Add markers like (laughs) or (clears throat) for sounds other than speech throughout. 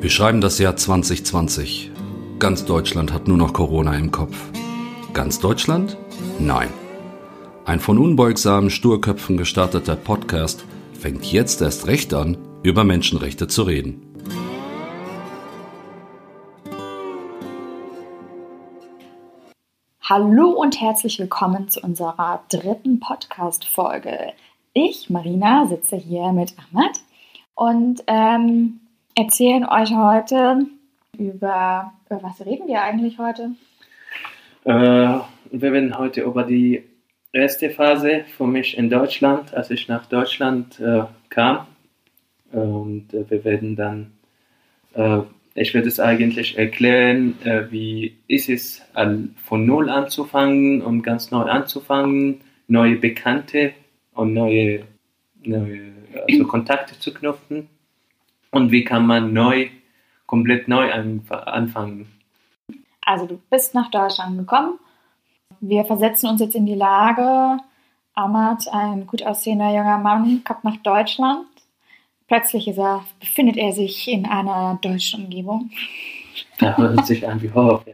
Wir schreiben das Jahr 2020. Ganz Deutschland hat nur noch Corona im Kopf. Ganz Deutschland? Nein. Ein von unbeugsamen Sturköpfen gestarteter Podcast fängt jetzt erst recht an, über Menschenrechte zu reden. Hallo und herzlich willkommen zu unserer dritten Podcast-Folge. Ich, Marina, sitze hier mit Ahmad und ähm, erzählen euch heute über, über was reden wir eigentlich heute? Äh, wir werden heute über die erste Phase für mich in Deutschland, als ich nach Deutschland äh, kam. Und äh, wir werden dann, äh, ich werde es eigentlich erklären, äh, wie ist es von Null anzufangen und ganz neu anzufangen, neue Bekannte und neue, neue also Kontakte zu knüpfen und wie kann man neu, komplett neu anfangen. Also du bist nach Deutschland gekommen. Wir versetzen uns jetzt in die Lage, Ahmad, ein gut aussehender junger Mann, kommt nach Deutschland. Plötzlich er, befindet er sich in einer deutschen Umgebung. Da (laughs) hört sich an wie Horror.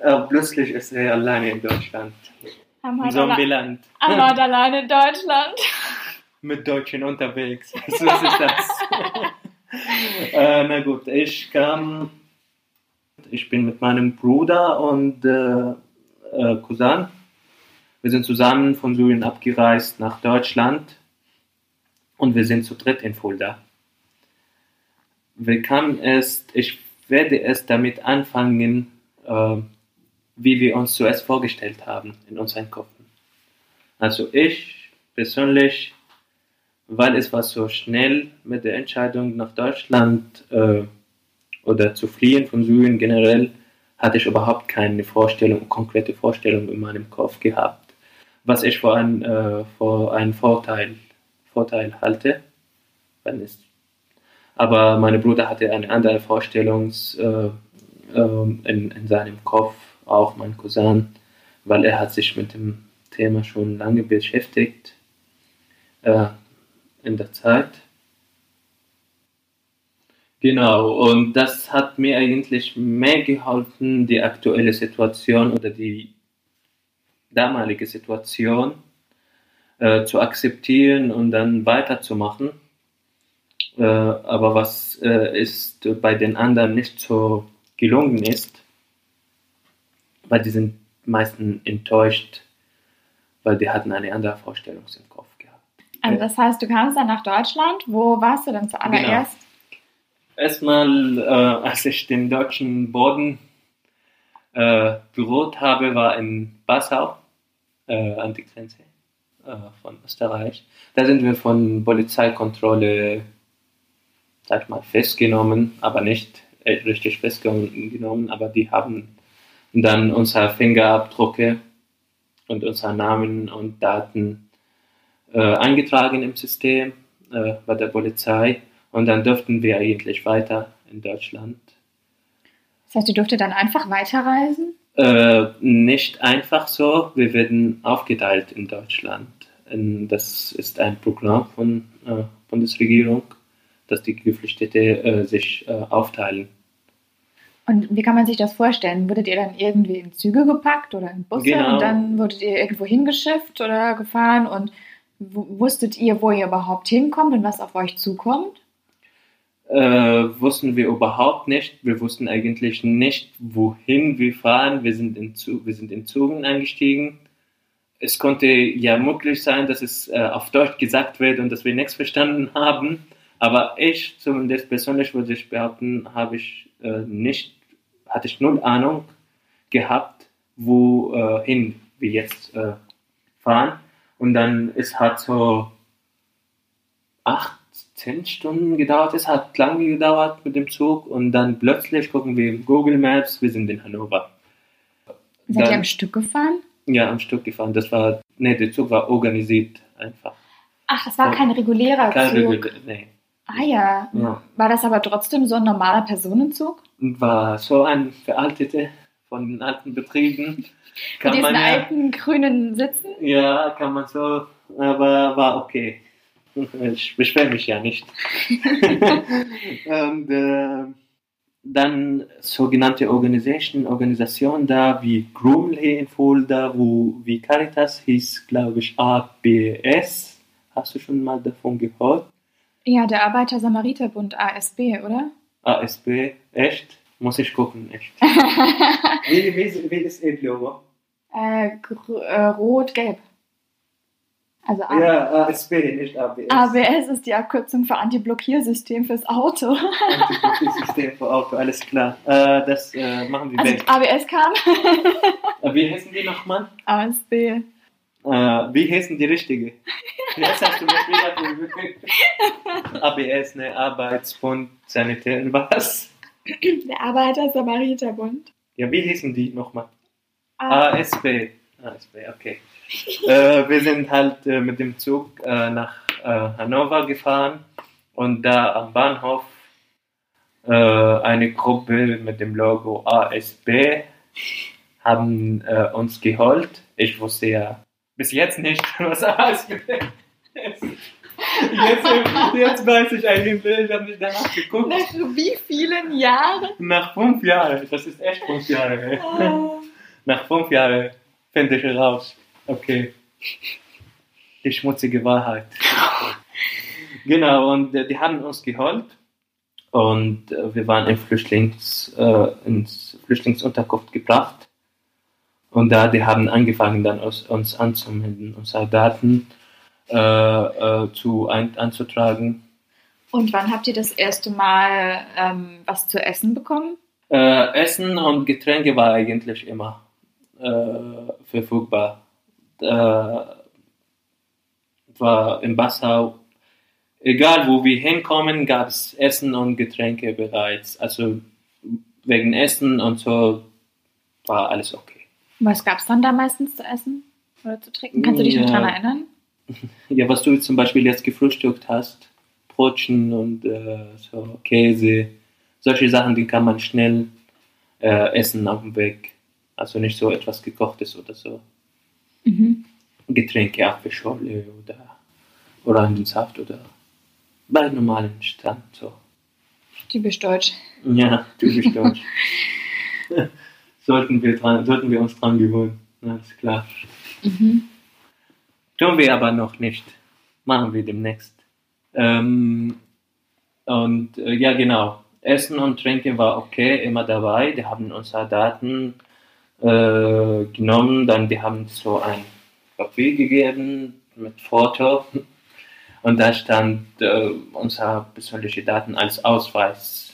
Äh, plötzlich ist er alleine in Deutschland. Ahmad, Zombieland. Ahmad (laughs) alleine in Deutschland. Mit Deutschen unterwegs. (laughs) So ist das. (laughs) äh, na gut, ich kam, ich bin mit meinem Bruder und äh, äh, Cousin. Wir sind zusammen von Syrien abgereist nach Deutschland und wir sind zu dritt in Fulda. Wir kamen erst, ich werde erst damit anfangen, äh, wie wir uns zuerst vorgestellt haben in unseren Köpfen. Also ich persönlich, weil es war so schnell mit der Entscheidung nach Deutschland äh, oder zu fliehen von Syrien generell, hatte ich überhaupt keine Vorstellung, konkrete Vorstellung in meinem Kopf gehabt, was ich für, ein, äh, für einen Vorteil, Vorteil halte. Wenn es, aber mein Bruder hatte eine andere Vorstellung äh, äh, in, in seinem Kopf auch mein Cousin, weil er hat sich mit dem Thema schon lange beschäftigt äh, in der Zeit. Genau, und das hat mir eigentlich mehr geholfen, die aktuelle Situation oder die damalige Situation äh, zu akzeptieren und dann weiterzumachen. Äh, aber was äh, ist bei den anderen nicht so gelungen ist, weil die sind meistens enttäuscht, weil die hatten eine andere Vorstellung im Gehabt. Also das heißt, du kamst dann nach Deutschland. Wo warst du denn zuallererst? Genau. Erstmal, äh, als ich den deutschen Boden äh, berührt habe, war in Passau, äh, an die Grenze äh, von Österreich. Da sind wir von Polizeikontrolle, sag mal, festgenommen, aber nicht äh, richtig festgenommen, aber die haben und dann unsere Fingerabdrücke und unsere Namen und Daten äh, eingetragen im System äh, bei der Polizei und dann durften wir eigentlich weiter in Deutschland. Das heißt, ihr durftet dann einfach weiterreisen? Äh, nicht einfach so, wir werden aufgeteilt in Deutschland. Das ist ein Programm von äh, Bundesregierung, dass die Geflüchtete äh, sich äh, aufteilen. Und wie kann man sich das vorstellen? Wurdet ihr dann irgendwie in Züge gepackt oder in Busse genau. und dann wurdet ihr irgendwo hingeschifft oder gefahren und wusstet ihr, wo ihr überhaupt hinkommt und was auf euch zukommt? Äh, wussten wir überhaupt nicht. Wir wussten eigentlich nicht, wohin wir fahren. Wir sind in, Zug, wir sind in Zügen eingestiegen. Es konnte ja möglich sein, dass es äh, auf Deutsch gesagt wird und dass wir nichts verstanden haben. Aber ich, zumindest persönlich würde ich behaupten, habe ich äh, nicht, hatte ich null Ahnung gehabt, wohin äh, wir jetzt äh, fahren. Und dann ist halt so acht, zehn Stunden gedauert. Es hat lange gedauert mit dem Zug und dann plötzlich gucken wir im Google Maps, wir sind in Hannover. Seid ihr am Stück gefahren? Ja, am Stück gefahren. Das war, nee, der Zug war organisiert einfach. Ach, das war kein regulärer kein Zug? Regulär, nee. Ah ja. ja. War das aber trotzdem so ein normaler Personenzug? War so ein veralteter von den alten Betrieben. Kann Mit diesen ja, alten grünen Sitzen? Ja, kann man so, aber war okay. Ich beschwere mich ja nicht. (laughs) Und äh, dann sogenannte Organisationen, Organisationen da wie Gruml hier in Fulda, wo wie Caritas hieß, glaube ich, ABS. Hast du schon mal davon gehört? Ja, der Arbeiter-Samariter-Bund ASB, oder? ASB, echt? Muss ich gucken, echt. (laughs) wie, wie, wie ist Ihr Logo? Äh, äh, Rot-Gelb. Also A Ja, ASB, nicht ABS. ABS ist die Abkürzung für Anti-Blockiersystem fürs Auto. Antibiotikassystem für Auto, alles klar. Äh, das äh, machen wir Also weg. ABS kam. Äh, wie heißen die nochmal? ASB. Äh, wie heißen die richtige? Jetzt hast du mich wieder ABS, ne? Arbeitsbund, Sanitär, was? (clears throat) Der Arbeiter-Samariter-Bund. Ja, wie hießen die nochmal? Ah, ASB. ASB, okay. (laughs) äh, wir sind halt äh, mit dem Zug äh, nach äh, Hannover gefahren und da am Bahnhof äh, eine Gruppe mit dem Logo ASB haben äh, uns geholt. Ich wusste ja bis jetzt nicht, (laughs) was ASB ist. Jetzt, jetzt weiß ich eigentlich, ich habe nicht danach geguckt. nach wie vielen Jahren? Nach fünf Jahren, das ist echt fünf Jahre. Oh. Nach fünf Jahren finde ich raus. Okay. Die schmutzige Wahrheit. Genau, und äh, die haben uns geholt. Und äh, wir waren in Flüchtlings, äh, ins Flüchtlingsunterkunft gebracht. Und da, die haben angefangen, dann uns, uns anzumelden, unsere Daten äh, äh, zu, ein, anzutragen. Und wann habt ihr das erste Mal ähm, was zu essen bekommen? Äh, Essen und Getränke war eigentlich immer äh, verfügbar. Äh, war in Passau, egal wo wir hinkommen, gab es Essen und Getränke bereits. Also wegen Essen und so war alles okay. Was gab es dann da meistens zu essen oder zu trinken? Kannst du dich noch Ja. daran erinnern? (laughs) Ja, was du zum Beispiel jetzt gefrühstückt hast, Brotchen und äh, so Käse, solche Sachen, die kann man schnell äh, essen auf dem Weg. Also nicht so etwas gekochtes oder so. Mhm. Getränke, Apfelschorle oder Orangensaft oder bei normalen Stand so. Typisch deutsch. Ja, typisch deutsch. (laughs) sollten, wir dran, sollten wir uns dran gewöhnen, alles klar. Mhm. Tun wir aber noch nicht. Machen wir demnächst. Ähm, und äh, ja, genau. Essen und Trinken war okay, immer dabei. Die haben unsere Daten äh, genommen, dann die haben so ein Papier gegeben mit Foto (laughs) und da stand äh, unsere persönliche Daten als Ausweis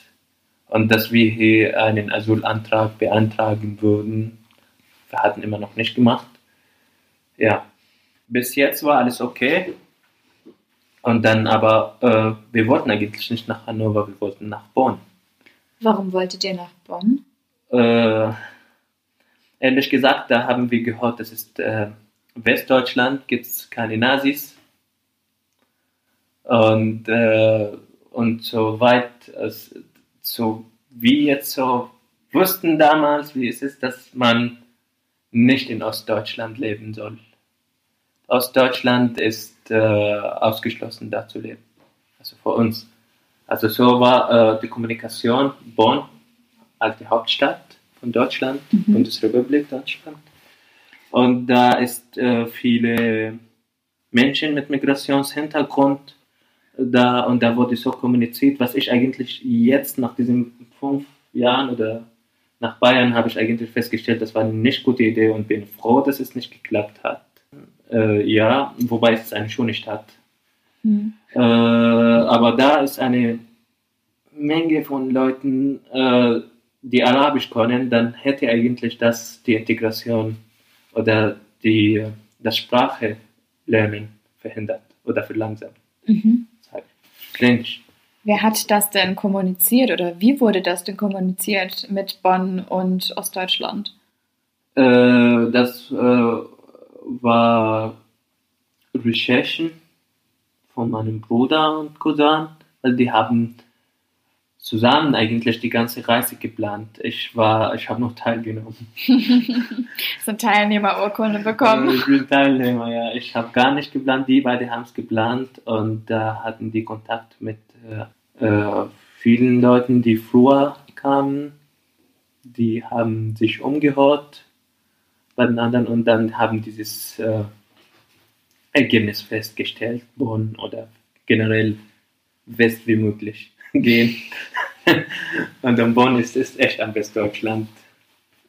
und dass wir hier einen Asylantrag beantragen würden. Wir hatten immer noch nicht gemacht. Ja, bis jetzt war alles okay. Und dann aber, äh, wir wollten eigentlich nicht nach Hannover, wir wollten nach Bonn. Warum wolltet ihr nach Bonn? Äh, ehrlich gesagt, da haben wir gehört, das ist äh, Westdeutschland, gibt es keine Nazis. Und, äh, und soweit, es, so wie jetzt so wussten damals, wie es ist, dass man nicht in Ostdeutschland leben soll. Ostdeutschland ist äh, ausgeschlossen, da zu leben. Also für uns. Also so war äh, die Kommunikation Bonn als die Hauptstadt von Deutschland, Mhm. Bundesrepublik Deutschland. Und da ist äh, viele Menschen mit Migrationshintergrund da und da wurde so kommuniziert, was ich eigentlich jetzt nach diesen fünf Jahren oder nach Bayern habe ich eigentlich festgestellt, das war eine nicht gute Idee und bin froh, dass es nicht geklappt hat. Äh, ja, wobei es eine schöne Stadt. Hm. Äh, aber da ist eine Menge von Leuten, äh, die Arabisch können, dann hätte eigentlich das die Integration oder die, das Sprache lernen verhindert oder verlangsamt. Mhm. Halt. Cringe. Wer hat das denn kommuniziert oder wie wurde das denn kommuniziert mit Bonn und Ostdeutschland? Äh, das äh, war Recherchen von meinem Bruder und Cousin. Also die haben zusammen eigentlich die ganze Reise geplant. Ich war, ich habe noch teilgenommen. (laughs) So Teilnehmerurkunde bekommen. Ich bin Teilnehmer, ja. Ich habe gar nicht geplant, die beide haben es geplant und da hatten die Kontakt mit äh, äh, vielen Leuten, die früher kamen, die haben sich umgehört bei den anderen und dann haben dieses äh, Ergebnis festgestellt, Bonn oder generell west wie möglich (laughs) gehen. und in Bonn ist es echt am Westdeutschland.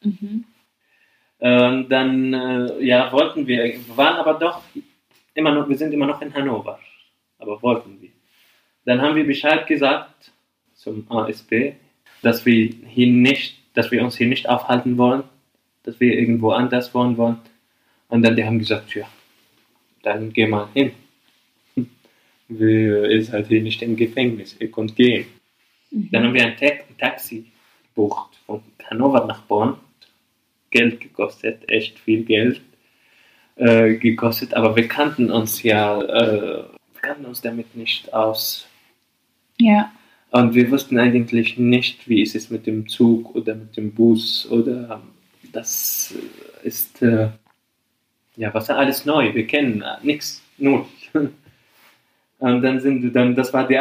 Mhm. Ähm, dann äh, ja, wollten wir, wir waren aber doch immer noch, wir sind immer noch in Hannover, aber wollten wir. Dann haben wir Bescheid gesagt zum ASB, dass wir hier nicht, dass wir uns hier nicht aufhalten wollen, dass wir irgendwo anders wohnen wollen. Und dann die haben gesagt, ja, dann geh mal hin. (laughs) Wir ist halt hier nicht im Gefängnis, ihr könnt gehen. Mhm. Dann haben wir ein, Ta ein Taxi gebucht von Hannover nach Bonn. Geld gekostet, echt viel Geld äh, gekostet, aber wir kannten uns ja, äh, wir kannten uns damit nicht aus. Ja. Und wir wussten eigentlich nicht, wie ist es mit dem Zug oder mit dem Bus oder das ist äh, ja was alles neu. Wir kennen nichts, null. (laughs) Und dann sind wir dann, das war die,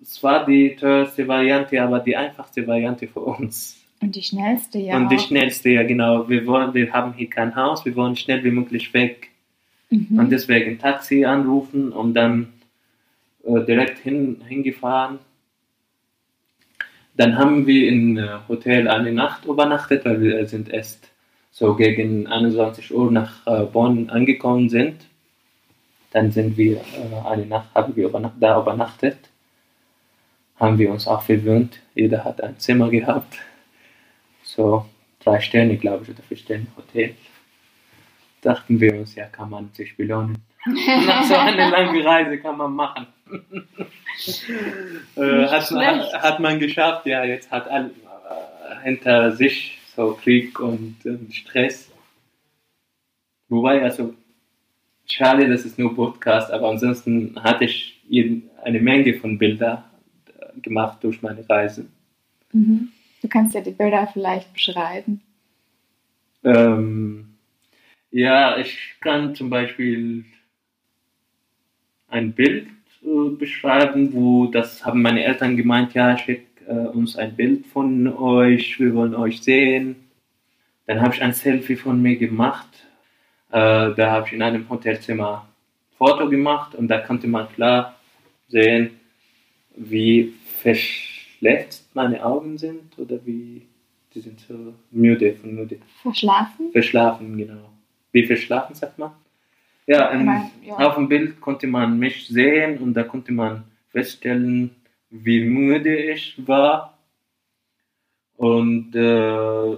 das war die teuerste Variante, aber die einfachste Variante für uns. Und die schnellste, ja. Und die schnellste, ja genau. Wir wollen, wir haben hier kein Haus, wir wollen schnell wie möglich weg. Mhm. Und deswegen Taxi anrufen und dann äh, direkt hin, hingefahren. Dann haben wir in äh, Hotel eine Nacht übernachtet, weil wir sind erst so gegen 21 Uhr nach äh, Bonn angekommen sind. Dann sind wir äh, eine Nacht, haben wir übernacht, da übernachtet. Haben wir uns auch verwöhnt. Jeder hat ein Zimmer gehabt. So drei Sterne, glaube ich, oder vier Sterne Hotel. Dachten wir uns, ja, kann man sich belohnen. (laughs) Nach so einer langen Reise kann man machen. Äh, hat, man, hat man geschafft, ja, jetzt hat all, äh, hinter sich so Krieg und ähm, Stress. Wobei, also, schade, das ist nur Podcast, aber ansonsten hatte ich eine Menge von Bildern äh, gemacht durch meine Reisen. Mhm. Du kannst ja die Bilder vielleicht beschreiben. Ähm, ja, ich kann zum Beispiel ein Bild äh, beschreiben, wo das haben meine Eltern gemeint, ja, schick äh, uns ein Bild von euch, wir wollen euch sehen. Dann habe ich ein Selfie von mir gemacht. Äh, da habe ich in einem Hotelzimmer ein Foto gemacht und da konnte man klar sehen, wie verschletzt meine Augen sind oder wie die sind so müde von müde. Verschlafen? Verschlafen, genau. Wie verschlafen, sagt man? Ja, ähm, Nein, ja. auf dem Bild konnte man mich sehen und da konnte man feststellen, wie müde ich war. Und äh,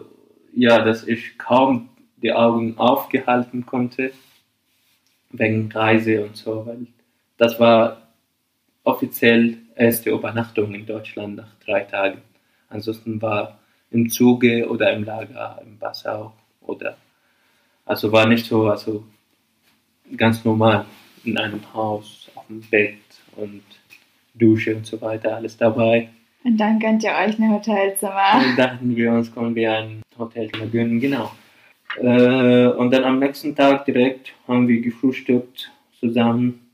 ja, dass ich kaum die Augen aufgehalten konnte, wegen Reise und so, weil das war offiziell erste Übernachtung in Deutschland nach drei Tagen. Ansonsten war im Zuge oder im Lager, im Passau oder also war nicht so, also ganz normal in einem Haus, auf dem Bett und Dusche und so weiter, alles dabei. Und dann gönnt ihr euch ein Hotelzimmer. Und dachten wir uns, können wir ein Hotelzimmer gönnen, genau. Äh, und dann am nächsten Tag direkt haben wir gefrühstückt zusammen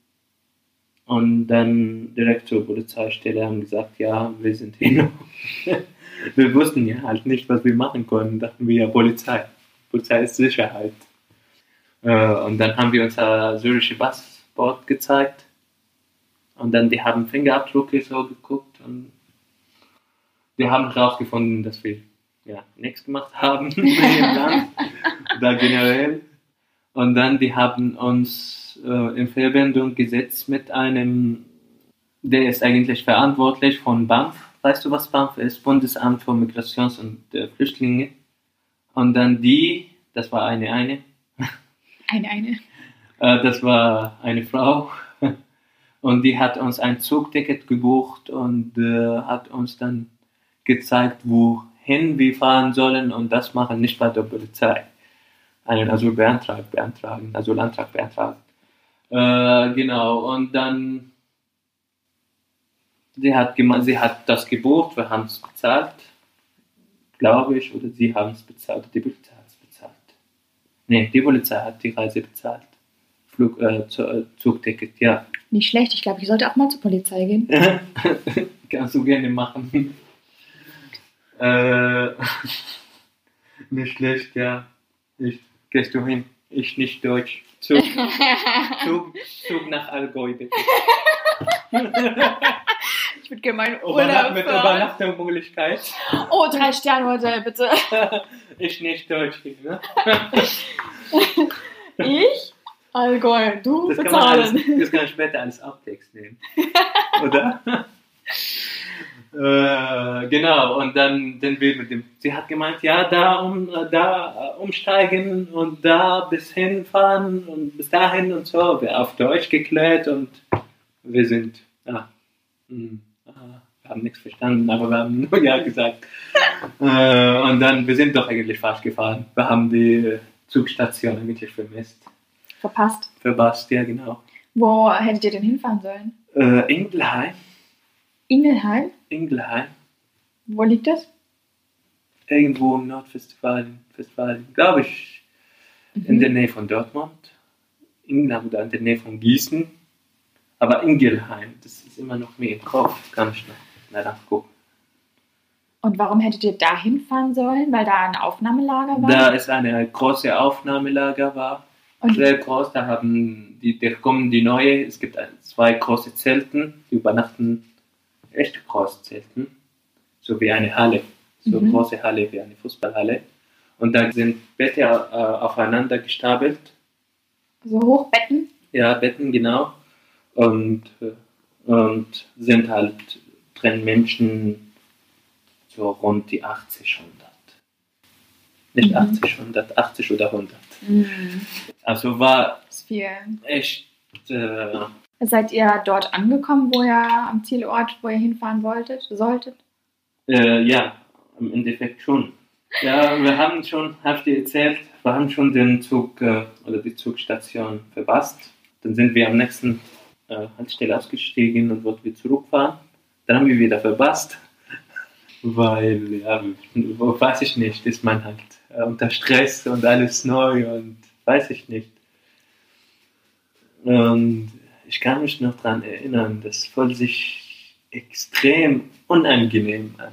und dann direkt zur Polizeistelle haben gesagt, ja, wir sind hier noch. (laughs) wir wussten ja halt nicht, was wir machen konnten. Dachten wir ja Polizei. Polizei ist Sicherheit. Äh, und dann haben wir unser syrische Passport gezeigt. Und dann die haben Fingerabdrücke so geguckt und die haben herausgefunden, dass wir ja nichts gemacht haben im Land oder generell. Und dann die haben uns äh, in Verbindung gesetzt mit einem, der ist eigentlich verantwortlich von BAMF. Weißt du, was BAMF ist? Bundesamt für Migrations- und äh, Flüchtlinge. Und dann die, das war eine, eine, Eine, eine. äh, das war eine Frau. Und die hat uns ein Zugticket gebucht und äh, hat uns dann gezeigt, wohin wir fahren sollen und das machen nicht bei der Polizei. Einen Asylbeantrag beantragen, Asylantrag beantragen. Äh, genau, und dann sie hat, sie hat das gebucht, wir haben es bezahlt, glaube ich, oder sie haben es bezahlt, die Polizei. Nee, die Polizei hat die Reise bezahlt. Flug, äh, äh, Zugticket, ja. Nicht schlecht. Ich glaube, ich sollte auch mal zur Polizei gehen. (laughs) Kannst du gerne machen. (laughs) Äh, (laughs) nicht schlecht, ja. Ich, gehst du hin? Ich nicht Deutsch. Zug, Zug, Zug nach Allgäu, bitte. Ich würde gerne meinen Urlaub mit. Übernachtungsmöglichkeit. Oh, drei Sterne Hotel, bitte. (laughs) Ich nicht Deutsch, ne? (laughs) Ich? Allgäu, du Das kann, man alles, bezahlen. das kann man später als Abtext nehmen. (laughs) Oder? äh, genau, und dann den Bild mit dem. Sie hat gemeint, ja, da, um, da umsteigen und da bis hinfahren und bis dahin und so. Wir auf Deutsch geklärt und wir sind. Ah, hm, ah, wir haben nichts verstanden, aber wir haben (laughs) nur Ja gesagt. äh, und dann, wir sind doch eigentlich falsch gefahren. Wir haben die Zugstation eigentlich vermisst. Verpasst. Verpasst, ja, genau. Wo hättet ihr denn hinfahren sollen? Äh, Ingelheim. Ingelheim? Ingelheim. Wo liegt das? Irgendwo im Nordwestfalen, Westfalen, glaube ich, in der Nähe von Dortmund. Ingelheim oder in der Nähe von Gießen. Aber Ingelheim, das ist immer noch mir im Kopf. Kann ich mal nachgucken. Und warum hättet ihr da hinfahren sollen? Weil da ein Aufnahmelager war? Da ist eine große Aufnahmelager war. Und Sehr groß, da haben die, da kommen die neue, es gibt zwei große Zelten, die übernachten echt groß Zelten, so wie eine Halle, so Mhm. große Halle wie eine Fußballhalle. Und da sind Betten äh, aufeinander gestapelt, so Hochbetten? ja, Betten genau, und, äh, und sind halt drin Menschen so rund die 80, 100. Nicht Mhm. 80, 100, 80 oder 100. Mhm. Also war echt äh, Seid ihr dort angekommen, wo ihr am Zielort, wo ihr hinfahren wolltet, solltet? Äh, ja, im Endeffekt schon. Ja, wir haben schon, hab ich dir erzählt, wir haben schon den Zug äh, oder die Zugstation verpasst. Dann sind wir am nächsten äh, Haltestelle ausgestiegen und wollten wir zurückfahren. Dann haben wir wieder verpasst, weil, ja, weiß ich nicht, ist man halt äh, unter Stress und alles neu und weiß ich nicht. Und ich kann mich noch daran erinnern, das fühlt sich extrem unangenehm an.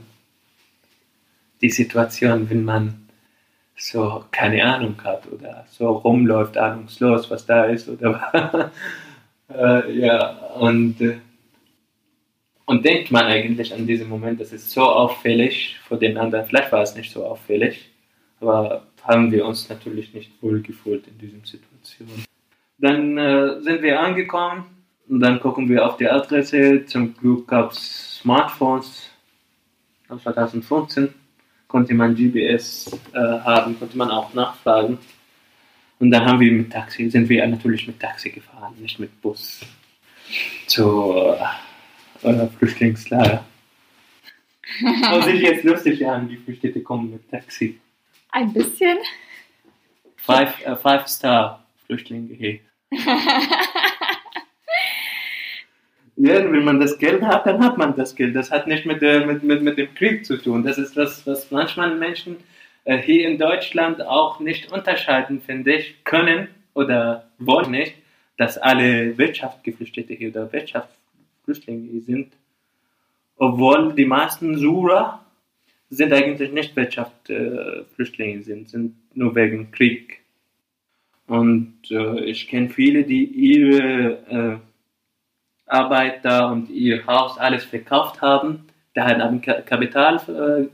Die Situation, wenn man so keine Ahnung hat oder so rumläuft, ahnungslos, was da ist oder (laughs) äh, ja und äh, und denkt man eigentlich an diesen Moment, das ist so auffällig vor den anderen. Vielleicht war es nicht so auffällig, aber haben wir uns natürlich nicht wohl gefühlt in dieser Situation. Dann äh, sind wir angekommen und dann gucken wir auf die Adresse. Zum Glück gab es Smartphones. 2015 konnte man GPS äh, haben, konnte man auch nachfragen. Und dann haben wir mit Taxi, sind wir natürlich mit Taxi gefahren, nicht mit Bus. Zur äh, Flüchtlingslager. Aber sich jetzt lustig an, die Flüchtlinge kommen mit Taxi. Ein bisschen. Five, äh, five Star Flüchtlinge hier. (laughs) Ja, wenn man das Geld hat, dann hat man das Geld. Das hat nicht mit, der, mit, mit, mit dem Krieg zu tun. Das ist was, was manchmal Menschen äh, hier in Deutschland auch nicht unterscheiden, finde ich, können oder wollen nicht, dass alle Wirtschaftsgeflüchtete hier oder Wirtschaftsflüchtlinge hier sind. Obwohl die meisten Sura sind eigentlich nicht Wirtschaftsflüchtlinge, sind, sind nur wegen Krieg. Und äh, ich kenne viele, die ihre äh, Arbeit da und ihr Haus alles verkauft haben. Da haben Ka- Kapital äh,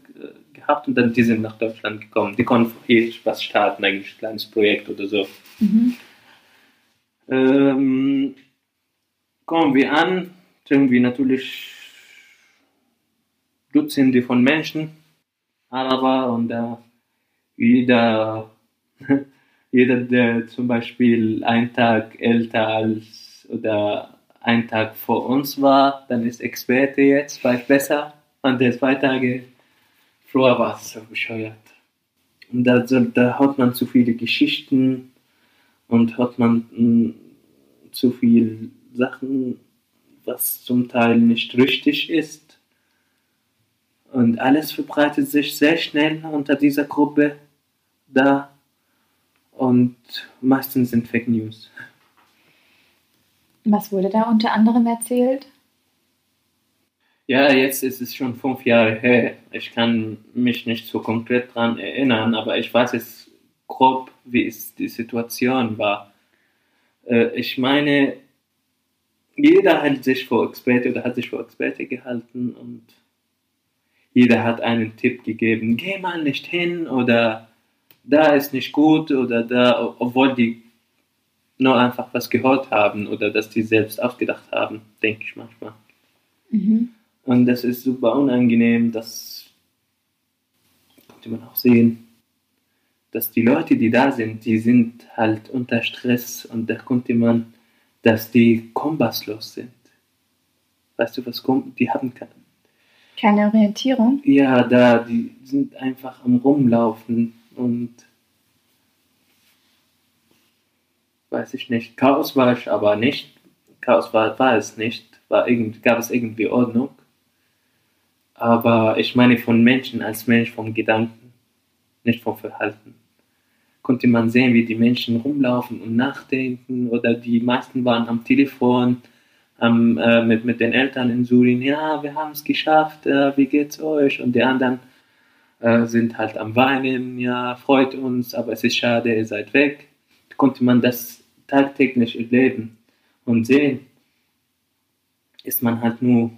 gehabt und dann die sind nach Deutschland gekommen. Die konnten hier was starten, eigentlich ein kleines Projekt oder so. Mhm. Ähm, kommen wir an, irgendwie natürlich Dutzende von Menschen, Araber und da jeder, (laughs) jeder, der zum Beispiel einen Tag älter als oder einen Tag vor uns war, dann ist Experte jetzt, weiß besser. Und der zwei Tage früher war es so bescheuert. Und da, da hat man zu viele Geschichten und hat man mh, zu viel Sachen, was zum Teil nicht richtig ist. Und alles verbreitet sich sehr schnell unter dieser Gruppe da. Und meistens sind Fake News. Was wurde da unter anderem erzählt? Ja, jetzt ist es schon fünf Jahre her. Ich kann mich nicht so konkret daran erinnern, aber ich weiß jetzt grob, wie es die Situation war. Äh, ich meine, jeder hat sich vor Experte oder hat sich vor Experte gehalten und jeder hat einen Tipp gegeben, geh mal nicht hin oder da ist nicht gut oder da, obwohl die nur einfach was gehört haben oder dass die selbst ausgedacht haben, denke ich manchmal. Mhm. Und das ist super unangenehm, das konnte man auch sehen, dass die Leute, die da sind, die sind halt unter Stress und da konnte man, dass die kompasslos sind. Weißt du, was kommt? Die haben keine, keine Orientierung? Ja, da, die sind einfach am Rumlaufen und weiß ich nicht, Chaos war ich aber nicht. Chaos war, war es nicht. War irgend, gab es irgendwie Ordnung aber ich meine von Menschen als Mensch, vom Gedanken, nicht vom Verhalten. Konnte man sehen, wie die Menschen rumlaufen und nachdenken oder die meisten waren am Telefon ähm, äh, mit, mit den Eltern in Syrien, ja, wir haben es geschafft, äh, wie geht's euch? Und die anderen äh, sind halt am Weinen, ja, freut uns, aber es ist schade, ihr seid weg. Konnte man das tagtäglich erleben und sehen, ist man halt nur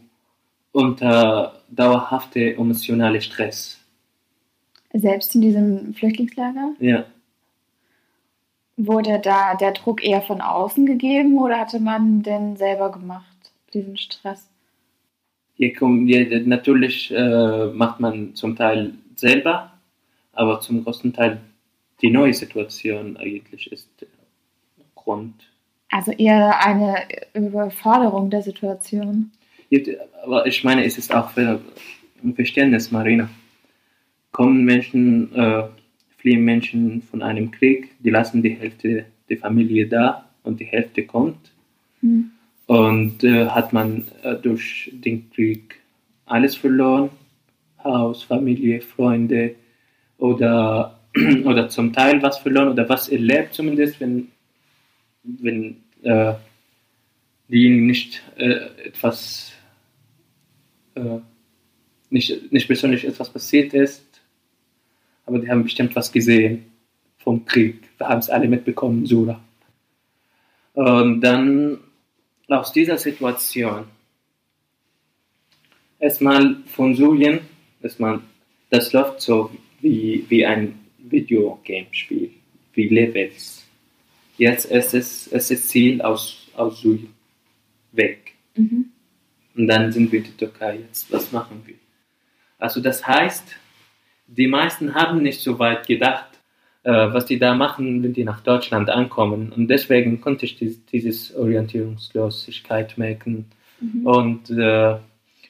unter dauerhafte emotionale Stress. Selbst in diesem Flüchtlingslager? Ja. Wurde da der Druck eher von außen gegeben oder hatte man den selber gemacht, diesen Stress? Hier kommt, hier, natürlich äh, macht man zum Teil selber, aber zum großen Teil die neue Situation eigentlich ist Grund. Also eher eine Überforderung der Situation aber ich meine, es ist auch für ein Verständnis, Marina. Kommen Menschen, äh, fliehen Menschen von einem Krieg, die lassen die Hälfte der Familie da und die Hälfte kommt. Mhm. Und äh, hat man äh, durch den Krieg alles verloren, Haus, Familie, Freunde oder, (clears throat) oder zum Teil was verloren oder was erlebt zumindest, wenn, wenn äh, diejenigen nicht äh, etwas äh, nicht, nicht persönlich etwas passiert ist, aber die haben bestimmt was gesehen vom Krieg. Wir haben es alle mitbekommen, Sura. Und dann aus dieser Situation erstmal von Syrien, erstmal, das läuft so wie, wie ein Videogame-Spiel, wie Levels. Jetzt ist es, es ist Ziel aus, aus Syrien weg. Mhm. Und dann sind wir die Türkei jetzt. Was machen wir? Also das heißt, die meisten haben nicht so weit gedacht, äh, was die da machen, wenn die nach Deutschland ankommen. Und deswegen konnte ich dies, dieses Orientierungslosigkeit merken. Mhm. Und äh,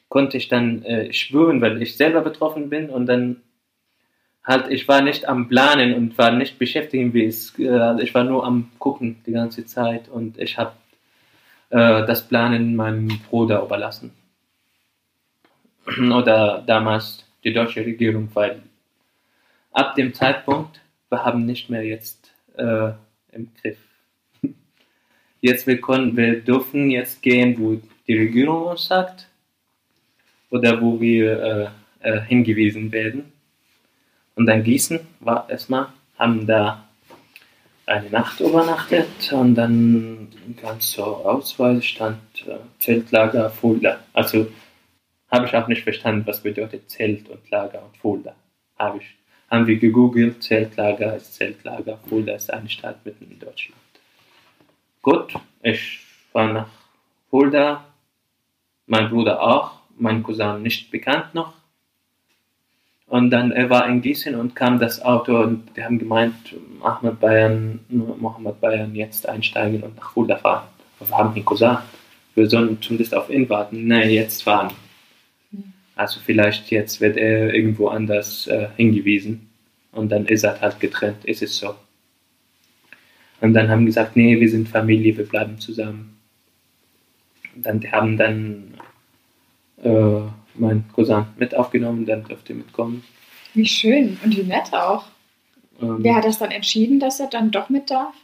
konnte ich dann äh, schwören, weil ich selber betroffen bin und dann halt, ich war nicht am Planen und war nicht beschäftigt, wie es, äh, ich war nur am Gucken die ganze Zeit und ich habe äh, das Planen meinem Bruder überlassen. (clears throat) Oder damals die deutsche Regierung, weil ab dem Zeitpunkt, wir haben nicht mehr jetzt äh, im Griff. (laughs) Jetzt wir können, wir dürfen jetzt gehen, wo die Regierung uns sagt oder wo wir äh, äh, hingewiesen werden. Und dann Gießen war erstmal, haben da eine Nacht übernachtet und dann ganz so Ausweis stand äh, Zeltlager Fulda. Also habe ich auch nicht verstanden, was bedeutet Zelt und Lager und Fulda. Habe ich, haben wir gegoogelt, Zeltlager ist Zeltlager, Fulda ist eine Stadt mitten in Deutschland. Gut, ich war nach Fulda, mein Bruder auch, mein Cousin nicht bekannt noch. Und dann er war in Gießen und kam das Auto und die haben gemeint, Ahmed Bayern, Mohammed Bayern jetzt einsteigen und nach Fulda fahren. Wir haben ihn gesagt, wir sollen zumindest auf ihn warten. Nein, jetzt fahren. Also vielleicht jetzt wird er irgendwo anders äh, hingewiesen und dann ist er halt getrennt, ist es so. Und dann haben gesagt, nee, wir sind Familie, wir bleiben zusammen. Und dann die haben dann äh, mein Cousin mit aufgenommen, dann durfte er mitkommen. Wie schön und wie nett auch. Ähm, Wer hat das dann entschieden, dass er dann doch mit darf?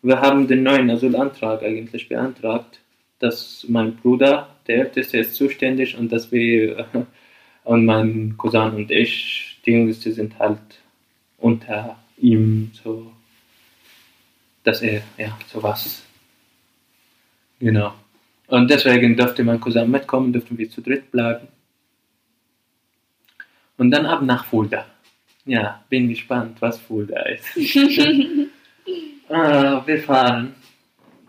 Wir haben den neuen Asylantrag eigentlich beantragt dass mein Bruder, der Älteste, ist zuständig und dass wir (laughs) und mein Cousin und ich, die Jüngste, sind halt unter ihm so, dass er ja sowas. Genau. Und deswegen durfte mein Cousin mitkommen, durften wir zu dritt bleiben. Und dann ab nach Fulda. Ja, bin gespannt, was Fulda ist. (laughs) ah, wir fahren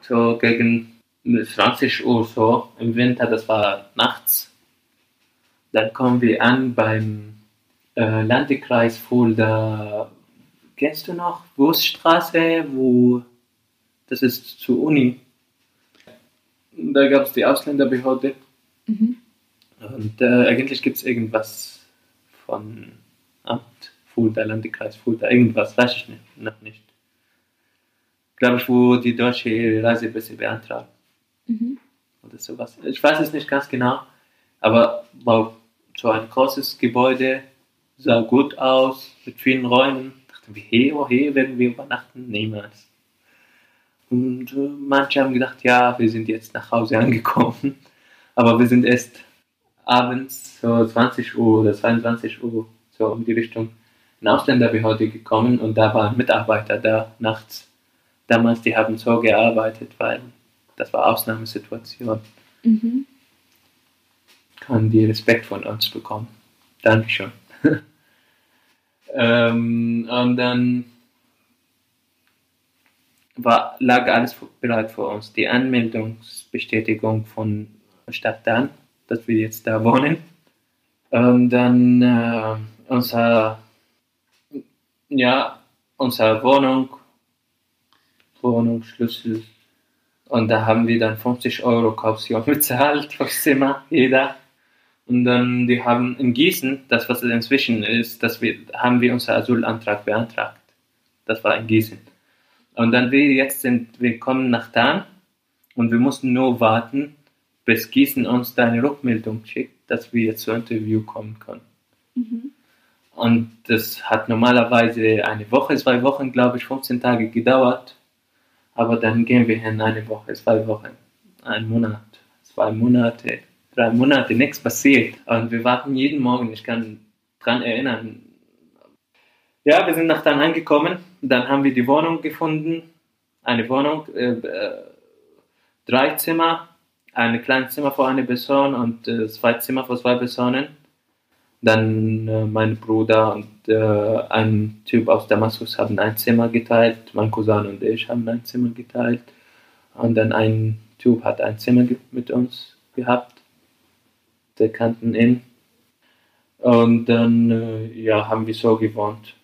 so gegen 20 Uhr so im Winter, das war nachts. Dann kommen wir an beim äh, Landkreis Fulda. Kennst du noch Wurststraße, wo das ist zur Uni? Da gab es die Ausländerbehörde. Mhm. Und äh, eigentlich gibt es irgendwas von Amt Fulda, Landkreis Fulda, irgendwas, weiß ich nicht, noch nicht. Glaube ich, wo die deutsche Reisepässe beantragen. Mhm. Oder sowas. Ich weiß es nicht ganz genau, aber so ein großes Gebäude, sah gut aus, mit vielen Räumen. Dachten wir, hey, oh hey, werden wir übernachten? Niemals. Und äh, manche haben gedacht, ja, wir sind jetzt nach Hause (laughs) angekommen. Aber wir sind erst abends, so 20 Uhr oder 22 Uhr, so um die Richtung, in Ausländerbehörde gekommen und da waren Mitarbeiter da nachts. Damals, die haben so gearbeitet, weil das war Ausnahmesituation. Mhm. Kann die Respekt von uns bekommen. Dankeschön. (laughs) ähm, und dann war, lag alles bereit für uns. Die Anmeldungsbestätigung von Stadt Dan dass wir jetzt da wohnen. Und dann äh, unser, ja, unsere Wohnung, Wohnungsschlüssel. Und da haben wir dann 50 Euro Kaution (laughs) bezahlt fürs Zimmer, jeder. Und dann, die haben in Gießen, das was inzwischen ist, dass wir, haben wir unseren Asylantrag beantragt. Das war in Gießen. Und dann wir jetzt sind, wir kommen nach Dan und wir mussten nur warten, bis Gießen uns da eine Rückmeldung schickt, dass wir jetzt zum Interview kommen können. Mhm. Und das hat normalerweise eine Woche, zwei Wochen, glaube ich, 15 Tage gedauert. Aber dann gehen wir hin, eine Woche, zwei Wochen, ein Monat, zwei Monate, drei Monate, nichts passiert. Und wir warten jeden Morgen, ich kann daran erinnern. Ja, wir sind nach dann angekommen, dann haben wir die Wohnung gefunden, eine Wohnung, äh, äh, drei Zimmer, ein kleines Zimmer für eine Person und äh, zwei Zimmer für zwei Personen. Dann äh, mein Bruder und äh, ein Typ aus Damaskus haben ein Zimmer geteilt. Mein Cousin und ich haben ein Zimmer geteilt. Und dann ein Typ hat ein Zimmer mit uns gehabt. Der kannten ihn. Und dann äh, ja, haben wir so gewohnt.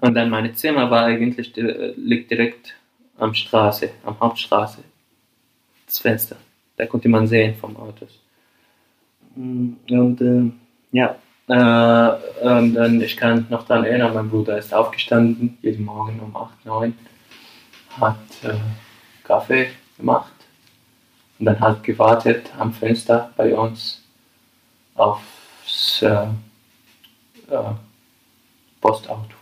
Und dann mein Zimmer war eigentlich liegt direkt am Straße, am Hauptstraße. Das Fenster. Da konnte man sehen vom Autos. Mm, und äh, ja, äh, und dann, ich kann noch daran erinnern, mein Bruder ist aufgestanden, jeden Morgen um 8, 9, hat äh, Kaffee gemacht und dann hat gewartet am Fenster bei uns aufs äh, äh, Postauto.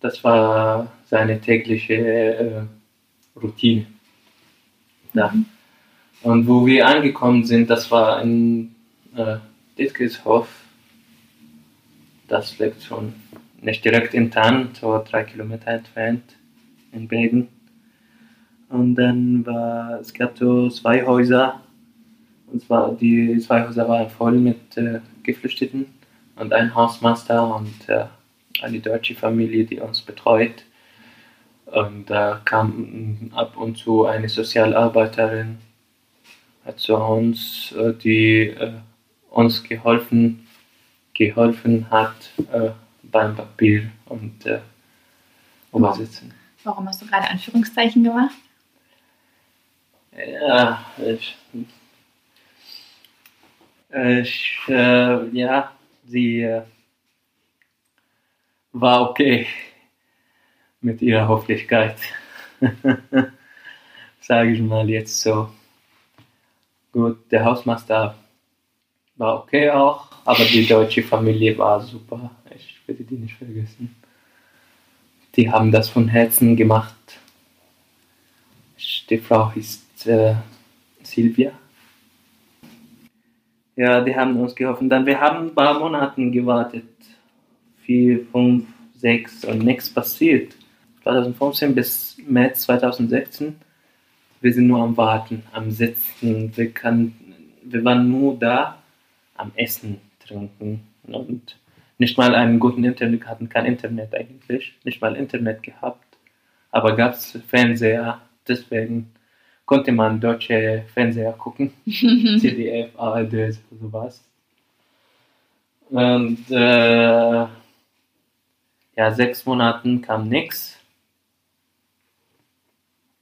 Das war seine tägliche äh, Routine. Ja. Und wo wir angekommen sind, das war in äh, Ditkelshof. Das liegt schon nicht direkt in Tann, so drei Kilometer entfernt in Belgien. Und dann war, es gab so zwei Häuser. Und zwar, die zwei Häuser waren voll mit äh, Geflüchteten und ein Hausmeister und äh, eine deutsche Familie, die uns betreut. Und da kam ab und zu eine Sozialarbeiterin zu uns, äh, die äh, uns geholfen, geholfen hat äh, beim Papier und äh, Übersetzen. Warum hast du gerade Anführungszeichen gemacht? Ja, ich, ich äh, ja, sie äh, war okay mit ihrer Höflichkeit. (laughs) Sage ich mal jetzt so. Gut, der Hausmeister war okay auch, aber die deutsche Familie war super. Ich werde die nicht vergessen. Die haben das von Herzen gemacht. Die Frau ist äh, Silvia. Ja, die haben uns geholfen. Dann, wir haben ein paar Monate gewartet. Vier, fünf, sechs und nichts passiert. 2015 bis März 2016. Wir sind nur am Warten, am Sitzen. Wir, kann, wir waren nur da am Essen, Trinken und nicht mal einen guten Internet, hatten kein Internet eigentlich, nicht mal Internet gehabt, aber gab es Fernseher, deswegen konnte man deutsche Fernseher gucken, (laughs) CDF, ARD, sowas. Und äh, ja, sechs Monaten kam nichts,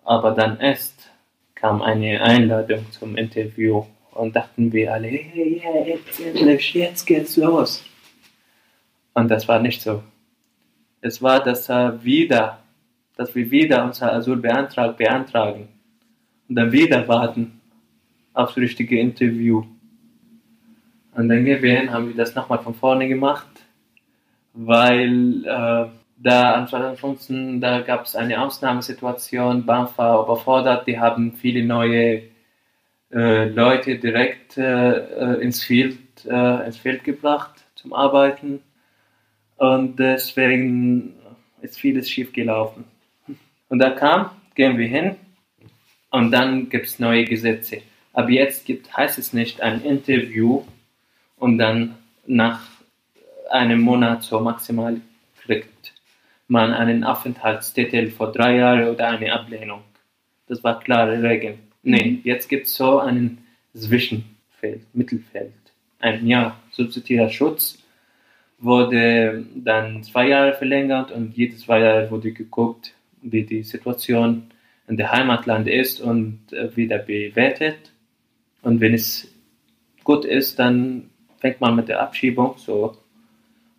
aber dann erst kam eine Einladung zum Interview und dachten wir alle, hey, yeah, jetzt endlich, jetzt geht's los. Und das war nicht so. Es war, dass er wieder, dass wir wieder unser Asylbeantrag beantragen und dann wieder warten aufs richtige Interview. Und dann gehen wir hin, haben wir das nochmal von vorne gemacht, weil äh, da ansonsten da gab es eine Ausnahmesituation, BAMF war überfordert, die haben viele neue äh, Leute direkt äh, äh ins, Field, äh, ins Feld gebracht zum Arbeiten und deswegen ist vieles schief gelaufen. Und da kam, gehen wir hin und dann gibt es neue Gesetze. Aber jetzt gibt, heißt es nicht ein Interview und dann nach einem Monat so maximal kriegt man einen Aufenthaltstitel vor drei Jahren oder eine Ablehnung. Das war klare Regeln. Nee, jetzt gibt es so einen Zwischenfeld, Mittelfeld. Ein Jahr subsidiärer Schutz wurde dann zwei Jahre verlängert und jedes zwei Jahre wurde geguckt, wie die Situation in der Heimatland ist und äh, wieder bewertet. Und wenn es gut ist, dann fängt man mit der Abschiebung so.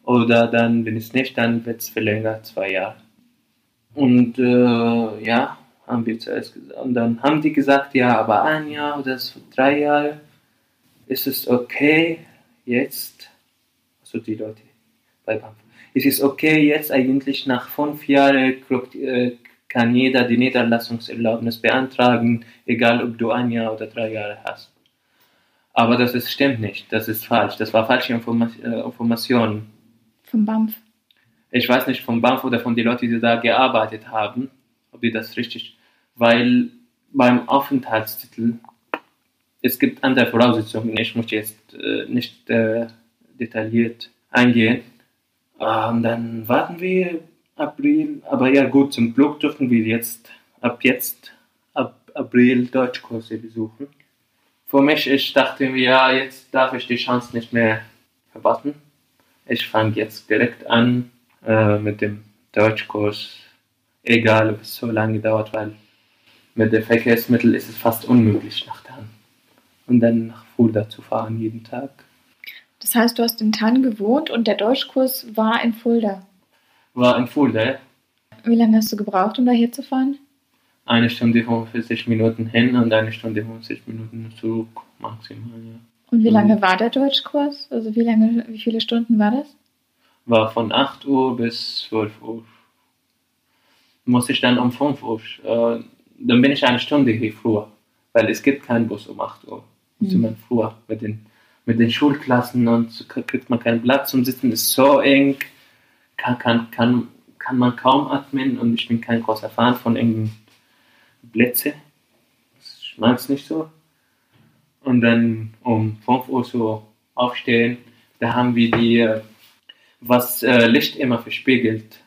Oder dann, wenn es nicht, dann wird es verlängert, zwei Jahre. Und äh, ja, haben wir zuerst gesagt. Und dann haben die gesagt, ja, aber ein Jahr oder drei Jahre ist es okay, jetzt, also die Leute, bei BAMF. Es ist okay, jetzt eigentlich nach fünf Jahren äh, kann jeder die Niederlassungserlaubnis beantragen, egal ob du ein Jahr oder drei Jahre hast. Aber das ist, stimmt nicht, das ist falsch. Das war falsche Informa äh, Information. Vom BAMF? Ich weiß nicht vom BAMF oder von den Leuten, die da gearbeitet haben, die das richtig, weil beim Aufenthaltstitel es gibt andere Voraussetzungen. Ich muss jetzt äh, nicht äh, detailliert eingehen. Und dann warten wir April, aber ja gut, zum Glück dürfen wir jetzt ab jetzt, ab April Deutschkurse besuchen. Für mich, ich dachte mir, ja, jetzt darf ich die Chance nicht mehr verpassen. Ich fange jetzt direkt an äh, mit dem Deutschkurs, egal ob es so lange dauert, weil mit dem Verkehrsmittel ist es fast unmöglich nach dann. Und dann nach Fulda zu fahren jeden Tag. Das heißt, du hast in Tann gewohnt und der Deutschkurs war in Fulda? War in Fulda. Wie lange hast du gebraucht, um da hinzufahren? Eine Stunde 45 Minuten hin und eine Stunde 50 Minuten zurück, maximal, ja. Und wie lange war der Deutschkurs? Also wie lange, wie viele Stunden war das? War von 8 Uhr bis 12 Uhr. Muss ich dann um 5 Uhr, äh, dann bin ich eine Stunde hier früher, weil es gibt keinen Bus um 8 Uhr. Mhm. man früher mit den mit den Schulklassen und kriegt man keinen Platz zum Sitzen, ist so eng, kann, kann, kann, kann man kaum atmen und ich bin kein großer Fan von engen Plätzen. Ich mag es nicht so. Und dann um 5 Uhr so aufstehen, da haben wir die, was äh, Licht immer verspiegelt.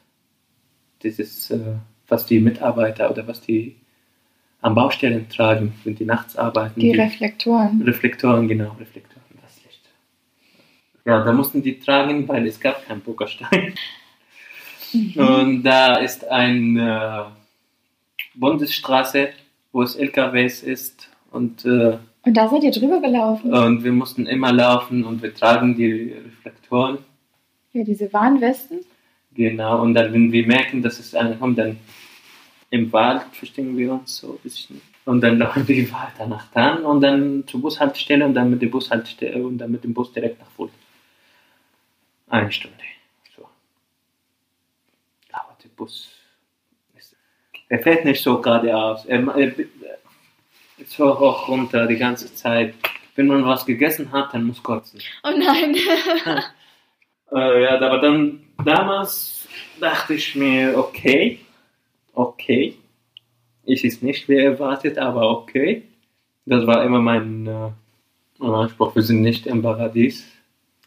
Dieses, äh, was die Mitarbeiter oder was die am Baustellen tragen, wenn die nachts arbeiten. Die, die Reflektoren. Reflektoren, genau, Reflektoren. Ja, da mussten die tragen, weil es gab keinen Bürgerstein. Mhm. Und da ist eine äh, Bundesstraße, wo es LKWs ist. Und, äh, und da seid ihr drüber gelaufen? Und wir mussten immer laufen und wir tragen die Reflektoren. Ja, diese Warnwesten? Genau, und dann, wenn wir merken, dass es einer kommt, dann im Wald verstehen wir uns so ein bisschen. Und dann (laughs) laufen wir weiter nach Tann und dann zur Bushaltestelle und dann mit dem Bushaltestelle und dann mit dem Bus direkt nach Fulda. Eine Stunde. So. Aber der Bus. Ist, er fährt nicht so geradeaus. Er, er, so hoch runter die ganze Zeit. Wenn man was gegessen hat, dann muss kotzen. Oh nein. (laughs) (laughs) Äh, ja, aber dann damals dachte ich mir, okay, okay, es ist nicht wie erwartet, aber okay. Das war immer mein äh, Anspruch. Wir sind nicht im Paradies.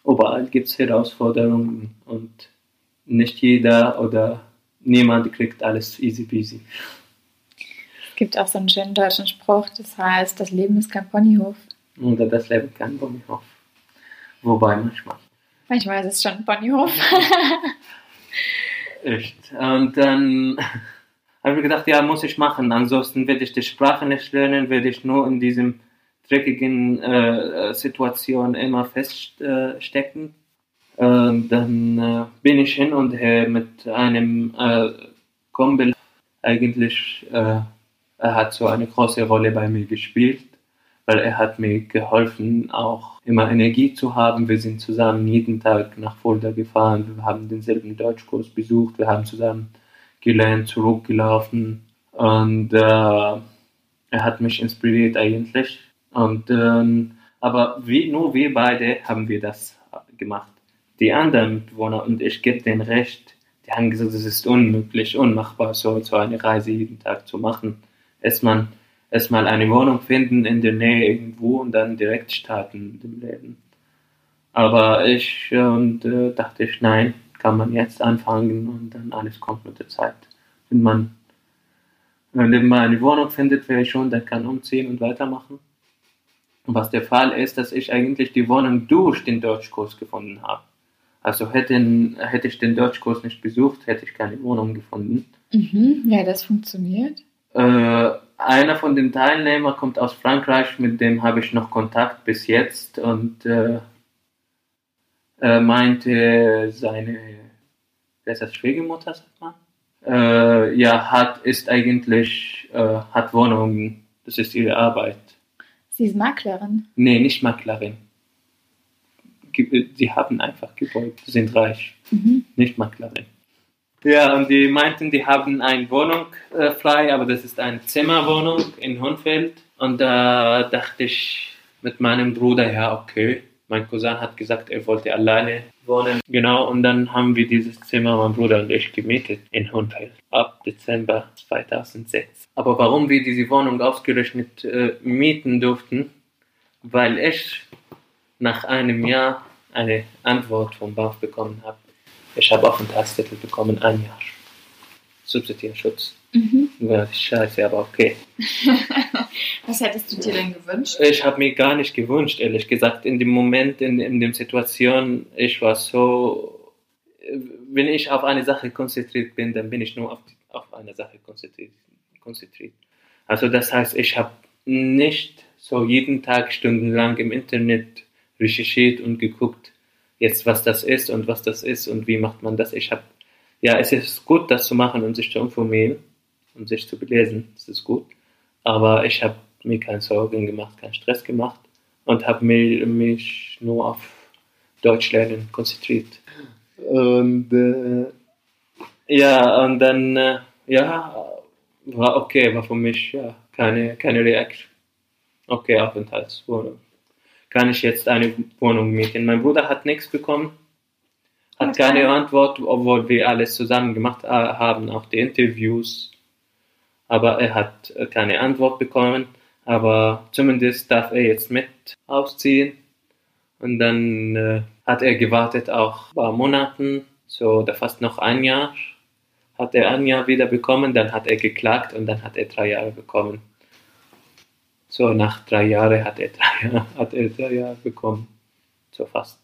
Überall gibt es Herausforderungen und nicht jeder oder niemand kriegt alles easy peasy. Es gibt auch so einen schönen deutschen Spruch, das heißt, das Leben ist kein Ponyhof. Oder das Leben kein Ponyhof. Wobei manchmal. Manchmal ist es schon ein Ponyhof. (laughs) Echt. Und dann (laughs) habe ich gedacht, ja, muss ich machen. Ansonsten werde ich die Sprache nicht lernen, werde ich nur in diesem dreckigen äh, Situation immer feststecken. Äh, dann äh, bin ich hin und her mit einem äh, Kumpel. Eigentlich, äh, er hat so eine große Rolle bei mir gespielt, weil er hat mir geholfen, auch immer Energie zu haben. Wir sind zusammen jeden Tag nach Fulda gefahren. Wir haben denselben Deutschkurs besucht. Wir haben zusammen gelernt, zurückgelaufen. Und äh, er hat mich inspiriert eigentlich. Und, ähm, aber wie, nur wir beide haben wir das gemacht. Die anderen Mitbewohner und ich gebe denen recht, die haben gesagt, es ist unmöglich, unmachbar, so, so eine Reise jeden Tag zu machen. Erstmal, erstmal eine Wohnung finden in der Nähe irgendwo und dann direkt starten mit dem Leben. Aber ich äh, dachte ich, nein, kann man jetzt anfangen und dann alles kommt mit der Zeit. Wenn man, wenn man eine Wohnung findet, wäre schon, dann kann umziehen und weitermachen. Was der Fall ist, dass ich eigentlich die Wohnung durch den Deutschkurs gefunden habe. Also hätten, hätte ich den Deutschkurs nicht besucht, hätte ich keine Wohnung gefunden. Mhm, ja, das funktioniert. Äh, einer von den Teilnehmern kommt aus Frankreich, mit dem habe ich noch Kontakt bis jetzt und äh, äh, meinte seine, wer ist das, Schwiegermutter, sagt man? Äh, ja, hat, ist eigentlich, äh, hat Wohnungen, das ist ihre Arbeit. Sie ist Maklerin. Nee, nicht Maklerin. Ge- Sie haben einfach Gebäude, sind reich, Mhm. nicht Maklerin. Ja, und die meinten, die haben eine Wohnung äh, frei, aber das ist eine Zimmerwohnung in Hohenfeld. Und da dachte ich mit meinem Bruder, ja, okay. Mein Cousin hat gesagt, er wollte alleine wohnen. Genau, und dann haben wir dieses Zimmer, mein Bruder und ich, gemietet in Hohenfeld ab Dezember 2006. Aber warum wir diese Wohnung ausgerechnet äh, mieten durften, weil ich nach einem Jahr eine Antwort vom BAF bekommen habe. Ich habe Aufenthaltstitel bekommen, ein Jahr. Subsidienschutz. Mhm. Ja, scheiße, aber okay. (laughs) Was hättest du dir denn gewünscht? Ich habe mir gar nicht gewünscht, ehrlich gesagt. In dem Moment, in, in der Situation, ich war so, wenn ich auf eine Sache konzentriert bin, dann bin ich nur auf, auf eine Sache konzentriert, konzentriert. Also das heißt, ich habe nicht so jeden Tag stundenlang im Internet recherchiert und geguckt, jetzt was das ist und was das ist und wie macht man das. Ich habe, ja, es ist gut, das zu machen und sich zu informieren und sich zu belesen, das ist gut. Aber ich habe mir keine Sorgen gemacht, keinen Stress gemacht und habe mich, mich nur auf Deutsch lernen konzentriert. Und äh, ja, und dann, äh, ja, war okay, war für mich ja, keine, keine Reaction. Okay, Aufenthaltswohnung. Kann ich jetzt eine Wohnung mieten? Mein Bruder hat nichts bekommen, hat Okay. keine Antwort, obwohl wir alles zusammen gemacht äh, haben, auch die Interviews. Aber er hat äh, keine Antwort bekommen. Aber zumindest darf er jetzt mit ausziehen. Und dann äh, hat er gewartet auch ein paar Monaten, so fast noch ein Jahr. Hat er ein Jahr wieder bekommen, dann hat er geklagt und dann hat er drei Jahre bekommen. So nach drei Jahren hat er drei Jahre, (laughs) hat er drei Jahre bekommen. So fast.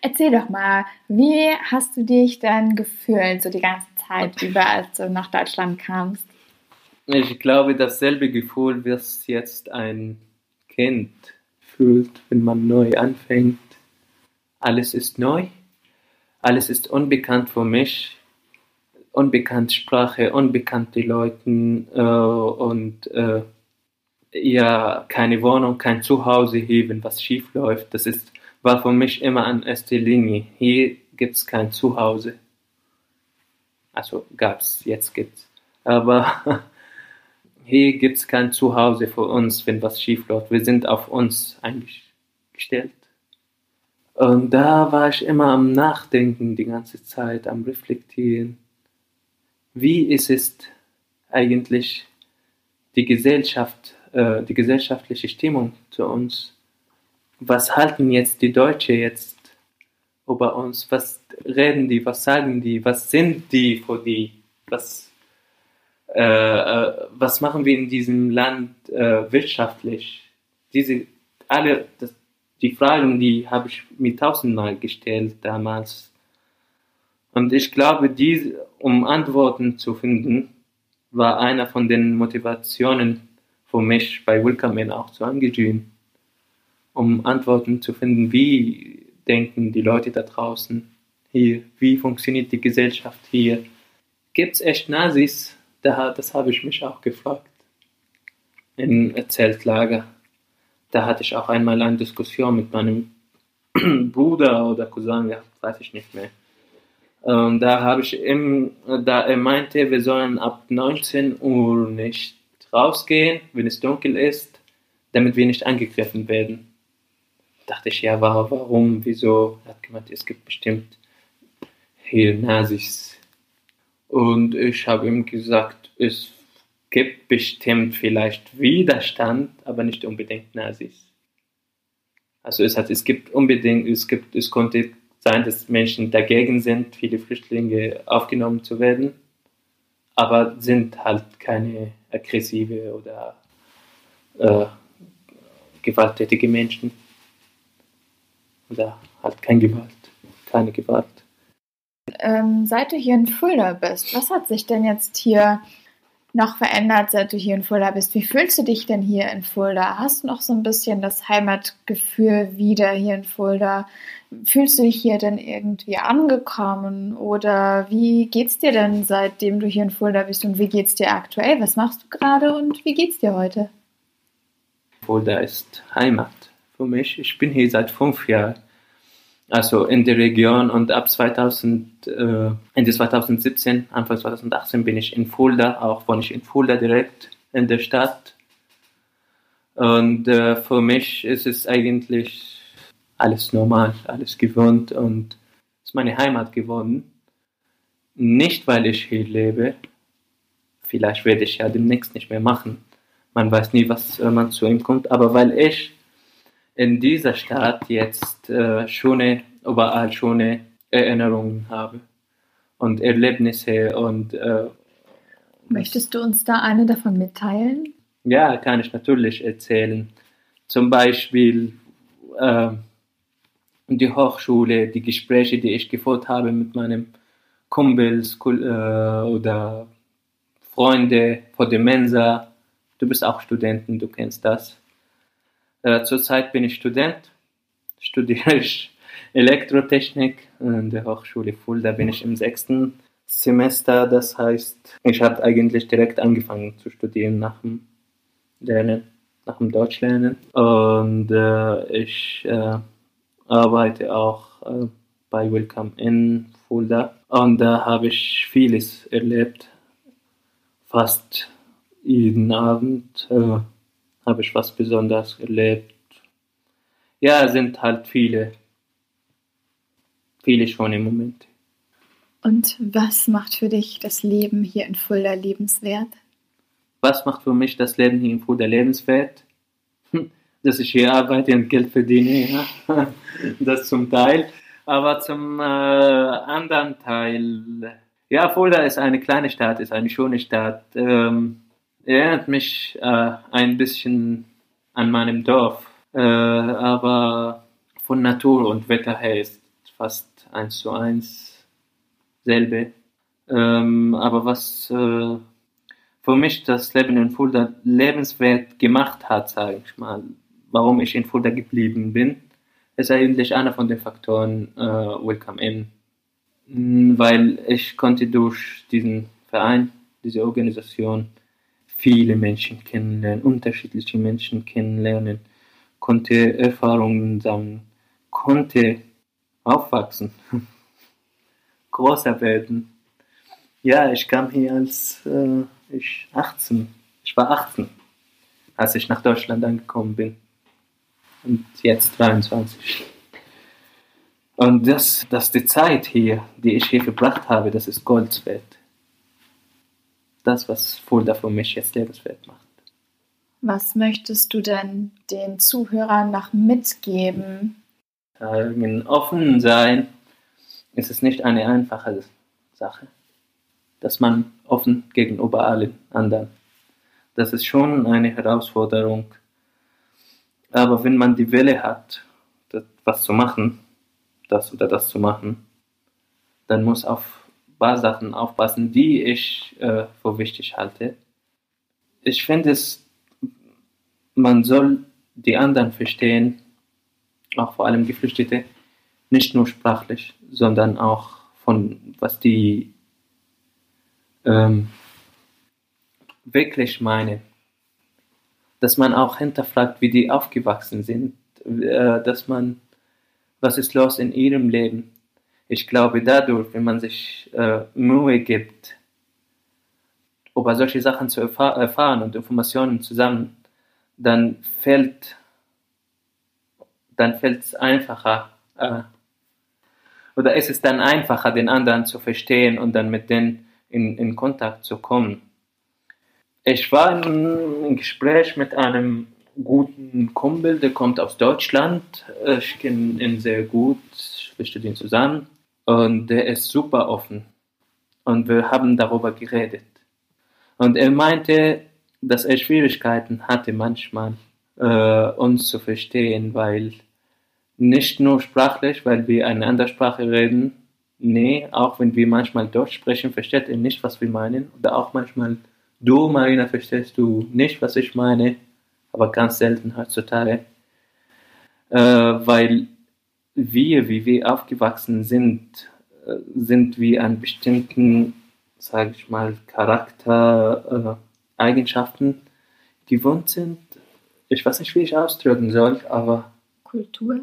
Erzähl doch mal, wie hast du dich denn gefühlt, so die ganze Zeit über, als du nach Deutschland kamst? Ich glaube, dasselbe Gefühl, was jetzt ein Kind fühlt, wenn man neu anfängt. Alles ist neu, alles ist unbekannt für mich, unbekannte Sprache, unbekannte Leute äh, und äh, ja, keine Wohnung, kein Zuhause hier, wenn was schief läuft. Das ist, war für mich immer an erster Linie. Hier gibt es kein Zuhause. Also gab es, jetzt gibt's. Aber (laughs) hier gibt es kein Zuhause für uns, wenn was schief läuft. Wir sind auf uns eingestellt. Und da war ich immer am Nachdenken die ganze Zeit, am Reflektieren. Wie ist es eigentlich die Gesellschaft, äh, die gesellschaftliche Stimmung zu uns? Was halten jetzt die Deutschen jetzt über uns? Was reden die? Was sagen die? Was sind die für die? Was, äh, äh, was machen wir in diesem Land äh, wirtschaftlich? Diese alle, das, die Fragen, die habe ich mir tausendmal gestellt damals. Und ich glaube, diese, um Antworten zu finden, war einer von den Motivationen für mich bei Welcome In auch zu engagieren, um Antworten zu finden, wie denken die Leute da draußen hier, wie funktioniert die Gesellschaft hier. Gibt es echt Nazis? das habe ich mich auch gefragt. Im Zeltlager. Da hatte ich auch einmal eine Diskussion mit meinem (clears throat) Bruder oder Cousin gehabt, weiß ich nicht mehr. Und da habe ich ihm, da er meinte, wir sollen ab 19 Uhr nicht rausgehen, wenn es dunkel ist, damit wir nicht angegriffen werden. Dachte ich, ja, warum, wieso? Er hat gemeint, es gibt bestimmt hier Nazis. Und ich habe ihm gesagt, es gibt bestimmt vielleicht Widerstand, aber nicht unbedingt Nazis. Also es hat, es gibt unbedingt, es gibt, es konnte sein, dass Menschen dagegen sind, viele Flüchtlinge aufgenommen zu werden, aber sind halt keine aggressive oder äh, gewalttätige Menschen. Oder halt keine Gewalt, keine Gewalt. Ähm, seit du hier in Fulda bist, was hat sich denn jetzt hier noch verändert, seit du hier in Fulda bist? Wie fühlst du dich denn hier in Fulda? Hast du noch so ein bisschen das Heimatgefühl wieder hier in Fulda? Fühlst du dich hier denn irgendwie angekommen? Oder wie geht's dir denn, seitdem du hier in Fulda bist? Und wie geht's dir aktuell? Was machst du gerade und wie geht's dir heute? Fulda ist Heimat für mich. Ich bin hier seit fünf Jahren also in der Region und ab 2000, äh, Ende 2017, Anfang 2018 bin ich in Fulda, auch wohne ich in Fulda direkt in der Stadt. Und äh, für mich ist es eigentlich alles normal, alles gewohnt und ist meine Heimat geworden. Nicht, weil ich hier lebe, vielleicht werde ich ja demnächst nicht mehr machen. Man weiß nie, was äh, man zu ihm kommt, aber weil ich in dieser Stadt jetzt äh, schöne, überall schöne Erinnerungen habe und Erlebnisse und äh, Möchtest du uns da eine davon mitteilen? Ja, kann ich natürlich erzählen. Zum Beispiel äh, die Hochschule, die Gespräche, die ich geführt habe mit meinem Kumpels äh, oder Freunde vor der Mensa. Du bist auch Studenten, du kennst das. Äh, zurzeit bin ich Student, studiere ich Elektrotechnik an der Hochschule Fulda, bin ich im sechsten Semester. Das heißt, ich habe eigentlich direkt angefangen zu studieren nach dem Lernen, nach dem Deutschlernen. Und äh, ich äh, arbeite auch äh, bei Welcome in Fulda. Und da habe ich vieles erlebt. Fast jeden Abend äh, habe ich was Besonderes erlebt. Ja, es sind halt viele, viele schöne Momente. Und was macht für dich das Leben hier in Fulda lebenswert? Was macht für mich das Leben hier in Fulda lebenswert? Hm, dass ich hier arbeite und Geld verdiene, ja. (laughs) das zum Teil. Aber zum äh, anderen Teil, ja, Fulda ist eine kleine Stadt, ist eine schöne Stadt. Ähm, erinnert mich äh, ein bisschen an meinem Dorf, äh, aber von Natur und Wetter her ist fast eins zu eins selbe. Ähm, aber was äh, für mich das Leben in Fulda lebenswert gemacht hat, sage ich mal, warum ich in Fulda geblieben bin, ist eigentlich einer von den Faktoren äh, Welcome In, weil ich konnte durch diesen Verein, diese Organisation viele Menschen kennenlernen, unterschiedliche Menschen kennenlernen, konnte Erfahrungen sammeln, konnte aufwachsen, (laughs) größer werden. Ja, ich kam hier als äh, ich 18, ich war 18, als ich nach Deutschland angekommen bin. Und jetzt 23. Und das, dass die Zeit hier, die ich hier verbracht habe, das ist Gold wert. Das, was Fulda für mich jetzt lebenswert macht. Was möchtest du denn den Zuhörern noch mitgeben? Äh, offen sein ist es nicht eine einfache Sache, dass man offen gegenüber allen anderen. Das ist schon eine Herausforderung. Aber wenn man die Wille hat, was zu machen, das oder das zu machen, dann muss auf paar Sachen aufpassen, die ich äh, für wichtig halte. Ich finde es, man soll die anderen verstehen, auch vor allem Geflüchtete, nicht nur sprachlich, sondern auch von was die ähm, wirklich meinen. Dass man auch hinterfragt, wie die aufgewachsen sind, äh, dass man was ist los in ihrem Leben. Ich glaube, dadurch, wenn man sich äh, Mühe gibt, über solche Sachen zu erfahr erfahren und Informationen zusammen, dann fällt dann es einfacher äh, oder ist es dann einfacher, den anderen zu verstehen und dann mit denen in, in Kontakt zu kommen. Ich war in einem Gespräch mit einem guten Kumpel, der kommt aus Deutschland. Ich kenne ihn sehr gut, wir studieren zusammen. Und der ist super offen. Und wir haben darüber geredet. Und er meinte, dass er Schwierigkeiten hatte manchmal, äh, uns zu verstehen, weil nicht nur sprachlich, weil wir eine andere Sprache reden. Nee, auch wenn wir manchmal Deutsch sprechen, versteht er nicht, was wir meinen. Oder auch manchmal, du, Marina, verstehst du nicht, was ich meine aber ganz selten heutzutage, äh, weil wir, wie wir aufgewachsen sind, äh, sind wir an bestimmten, sage ich mal, Charaktereigenschaften gewohnt sind. Ich weiß nicht, wie ich ausdrücken soll, aber Kultur.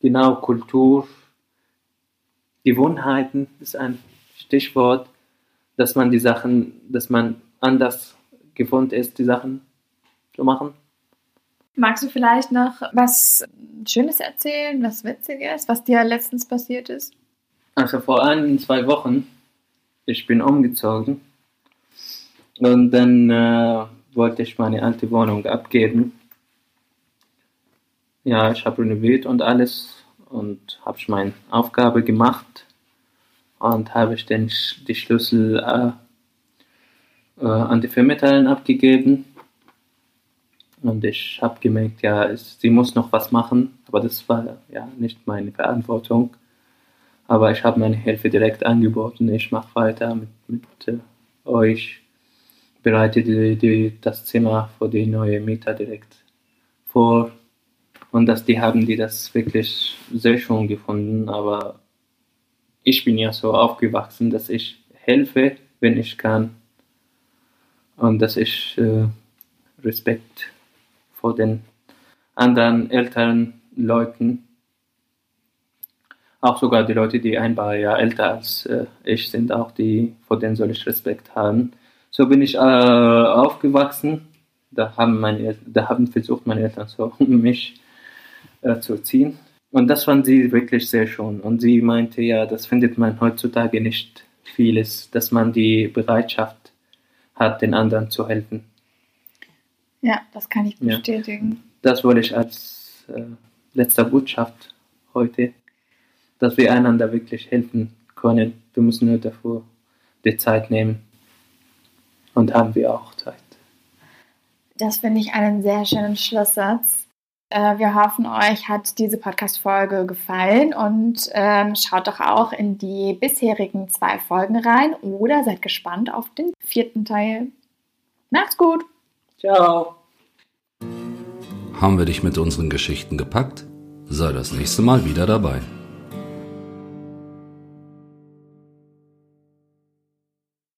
Genau, Kultur. Gewohnheiten ist ein Stichwort, dass man die Sachen, dass man anders gewohnt ist, die Sachen zu machen. Magst du vielleicht noch was Schönes erzählen, was Witziges, was dir letztens passiert ist? Also vor ein, zwei Wochen, ich bin umgezogen und dann äh, wollte ich meine alte Wohnung abgeben. Ja, ich habe renoviert und alles und habe meine Aufgabe gemacht und habe ich den, die Schlüssel äh, äh, an die Vermieterin abgegeben und ich habe gemerkt, ja, es, sie muss noch was machen, aber das war ja nicht meine Verantwortung. Aber ich habe meine Hilfe direkt angeboten. Ich mache weiter mit, mit äh, euch, bereite die, die, das Zimmer für die neue Mieter direkt vor. Und dass die haben die das wirklich sehr schön gefunden. Aber ich bin ja so aufgewachsen, dass ich helfe, wenn ich kann. Und dass ich äh, Respekt vor den anderen älteren Leuten. Auch sogar die Leute, die ein paar Jahre älter als äh, ich sind, auch die, vor denen soll ich Respekt haben. So bin ich äh, aufgewachsen. Da haben, meine, da haben versucht, meine Eltern so (laughs) mich äh, zu erziehen. Und das fand sie wirklich sehr schön. Und sie meinte, ja, das findet man heutzutage nicht vieles, dass man die Bereitschaft hat, den anderen zu helfen. Ja, das kann ich bestätigen. Ja. Das wollte ich als äh, letzter Botschaft heute, dass wir einander wirklich helfen können. Wir müssen nur dafür die Zeit nehmen. Und haben wir auch Zeit. Das finde ich einen sehr schönen Schlusssatz. Äh, wir hoffen, euch hat diese Podcast-Folge gefallen und ähm, schaut doch auch in die bisherigen zwei Folgen rein oder seid gespannt auf den vierten Teil. Macht's gut! Ciao. Haben wir dich mit unseren Geschichten gepackt? Sei das nächste Mal wieder dabei.